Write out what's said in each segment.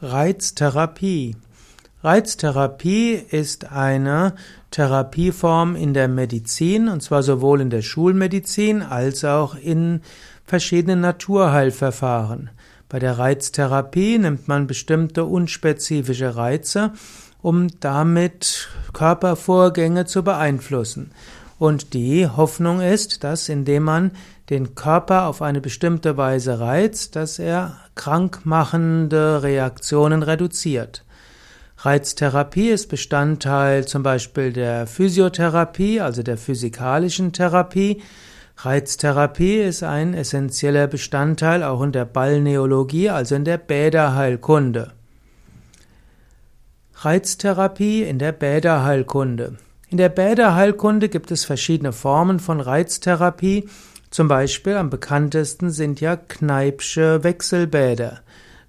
Reiztherapie. Reiztherapie ist eine Therapieform in der Medizin, und zwar sowohl in der Schulmedizin als auch in verschiedenen Naturheilverfahren. Bei der Reiztherapie nimmt man bestimmte unspezifische Reize, um damit Körpervorgänge zu beeinflussen. Und die Hoffnung ist, dass indem man den Körper auf eine bestimmte Weise reizt, dass er krankmachende Reaktionen reduziert. Reiztherapie ist Bestandteil zum Beispiel der Physiotherapie, also der physikalischen Therapie. Reiztherapie ist ein essentieller Bestandteil auch in der Balneologie, also in der Bäderheilkunde. Reiztherapie in der Bäderheilkunde. In der Bäderheilkunde gibt es verschiedene Formen von Reiztherapie. Zum Beispiel am bekanntesten sind ja Kneipsche Wechselbäder.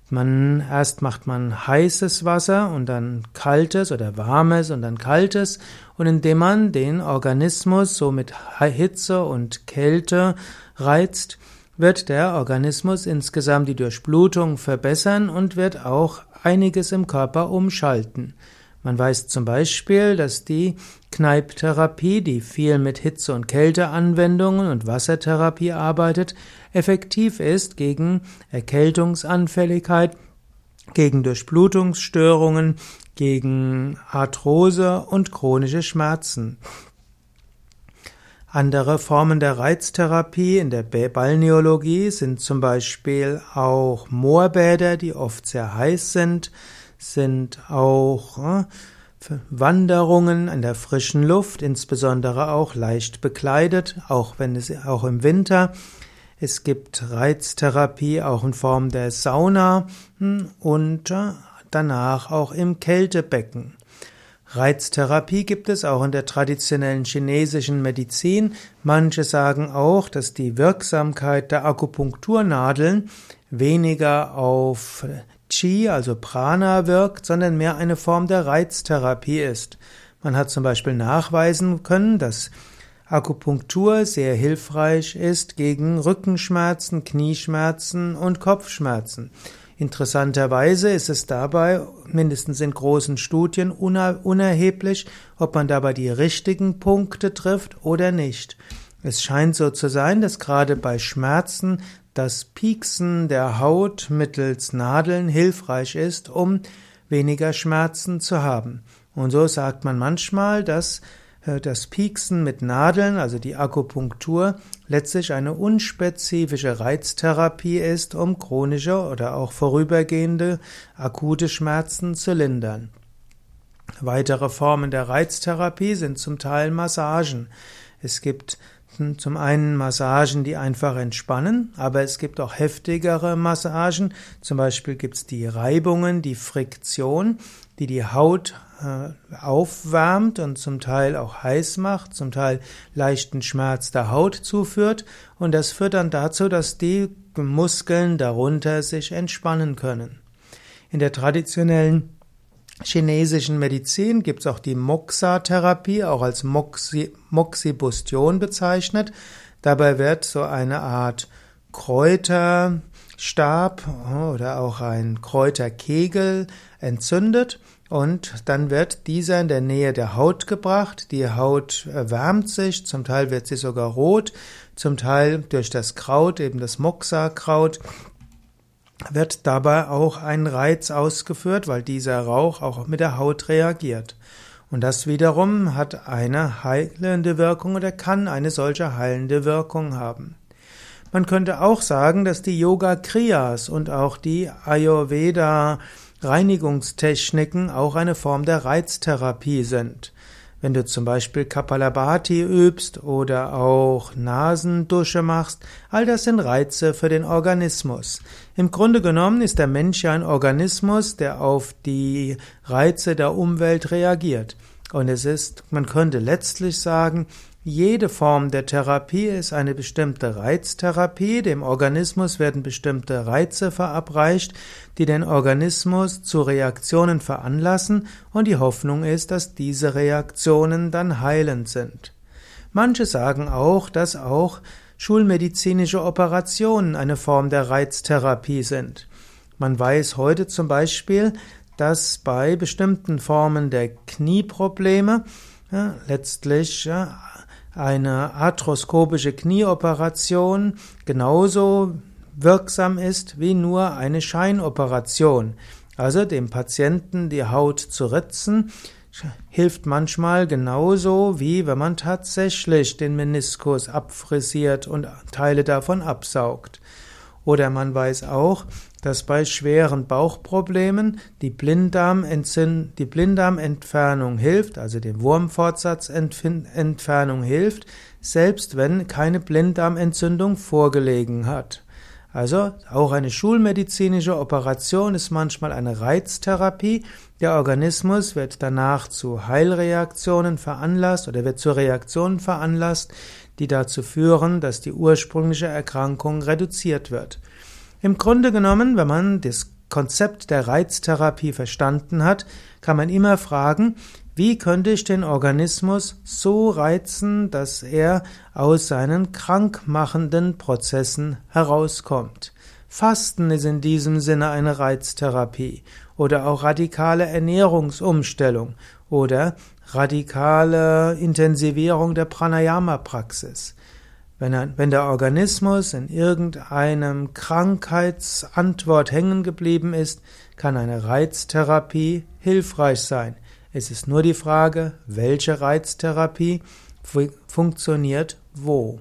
Man, erst macht man heißes Wasser und dann kaltes oder warmes und dann kaltes und indem man den Organismus so mit Hitze und Kälte reizt, wird der Organismus insgesamt die Durchblutung verbessern und wird auch einiges im Körper umschalten. Man weiß zum Beispiel, dass die Kneipptherapie, die viel mit Hitze- und Kälteanwendungen und Wassertherapie arbeitet, effektiv ist gegen Erkältungsanfälligkeit, gegen Durchblutungsstörungen, gegen Arthrose und chronische Schmerzen. Andere Formen der Reiztherapie in der Balneologie sind zum Beispiel auch Moorbäder, die oft sehr heiß sind, sind auch äh, Wanderungen an der frischen Luft, insbesondere auch leicht bekleidet, auch wenn es auch im Winter. Es gibt Reiztherapie auch in Form der Sauna hm, und äh, danach auch im Kältebecken. Reiztherapie gibt es auch in der traditionellen chinesischen Medizin. Manche sagen auch, dass die Wirksamkeit der Akupunkturnadeln weniger auf Qi, also Prana wirkt, sondern mehr eine Form der Reiztherapie ist. Man hat zum Beispiel nachweisen können, dass Akupunktur sehr hilfreich ist gegen Rückenschmerzen, Knieschmerzen und Kopfschmerzen. Interessanterweise ist es dabei, mindestens in großen Studien, unerheblich, ob man dabei die richtigen Punkte trifft oder nicht. Es scheint so zu sein, dass gerade bei Schmerzen das Pieksen der Haut mittels Nadeln hilfreich ist, um weniger Schmerzen zu haben. Und so sagt man manchmal, dass äh, das Pieksen mit Nadeln, also die Akupunktur, letztlich eine unspezifische Reiztherapie ist, um chronische oder auch vorübergehende akute Schmerzen zu lindern. Weitere Formen der Reiztherapie sind zum Teil Massagen. Es gibt zum einen Massagen, die einfach entspannen, aber es gibt auch heftigere Massagen. Zum Beispiel gibt es die Reibungen, die Friktion, die die Haut äh, aufwärmt und zum Teil auch heiß macht, zum Teil leichten Schmerz der Haut zuführt. Und das führt dann dazu, dass die Muskeln darunter sich entspannen können. In der traditionellen chinesischen Medizin gibt es auch die Moxa-Therapie, auch als Moxi Moxibustion bezeichnet. Dabei wird so eine Art Kräuterstab oder auch ein Kräuterkegel entzündet und dann wird dieser in der Nähe der Haut gebracht. Die Haut erwärmt sich, zum Teil wird sie sogar rot, zum Teil durch das Kraut, eben das Moxa-Kraut, wird dabei auch ein Reiz ausgeführt, weil dieser Rauch auch mit der Haut reagiert. Und das wiederum hat eine heilende Wirkung oder kann eine solche heilende Wirkung haben. Man könnte auch sagen, dass die Yoga Kriyas und auch die Ayurveda Reinigungstechniken auch eine Form der Reiztherapie sind. Wenn du zum Beispiel Kapalabhati übst oder auch Nasendusche machst, all das sind Reize für den Organismus. Im Grunde genommen ist der Mensch ja ein Organismus, der auf die Reize der Umwelt reagiert. Und es ist, man könnte letztlich sagen, jede Form der Therapie ist eine bestimmte Reiztherapie. Dem Organismus werden bestimmte Reize verabreicht, die den Organismus zu Reaktionen veranlassen und die Hoffnung ist, dass diese Reaktionen dann heilend sind. Manche sagen auch, dass auch schulmedizinische Operationen eine Form der Reiztherapie sind. Man weiß heute zum Beispiel, dass bei bestimmten Formen der Knieprobleme ja, letztlich ja, eine arthroskopische Knieoperation genauso wirksam ist wie nur eine Scheinoperation. Also dem Patienten die Haut zu ritzen, hilft manchmal genauso wie wenn man tatsächlich den Meniskus abfrisiert und Teile davon absaugt. Oder man weiß auch, dass bei schweren Bauchproblemen die, die Blinddarmentfernung hilft, also die Wurmfortsatzentfernung hilft, selbst wenn keine Blinddarmentzündung vorgelegen hat. Also auch eine schulmedizinische Operation ist manchmal eine Reiztherapie. Der Organismus wird danach zu Heilreaktionen veranlasst oder wird zu Reaktionen veranlasst, die dazu führen, dass die ursprüngliche Erkrankung reduziert wird. Im Grunde genommen, wenn man das Konzept der Reiztherapie verstanden hat, kann man immer fragen, wie könnte ich den Organismus so reizen, dass er aus seinen krankmachenden Prozessen herauskommt? Fasten ist in diesem Sinne eine Reiztherapie oder auch radikale Ernährungsumstellung oder radikale Intensivierung der Pranayama-Praxis. Wenn, wenn der Organismus in irgendeinem Krankheitsantwort hängen geblieben ist, kann eine Reiztherapie hilfreich sein. Es ist nur die Frage, welche Reiztherapie funktioniert wo.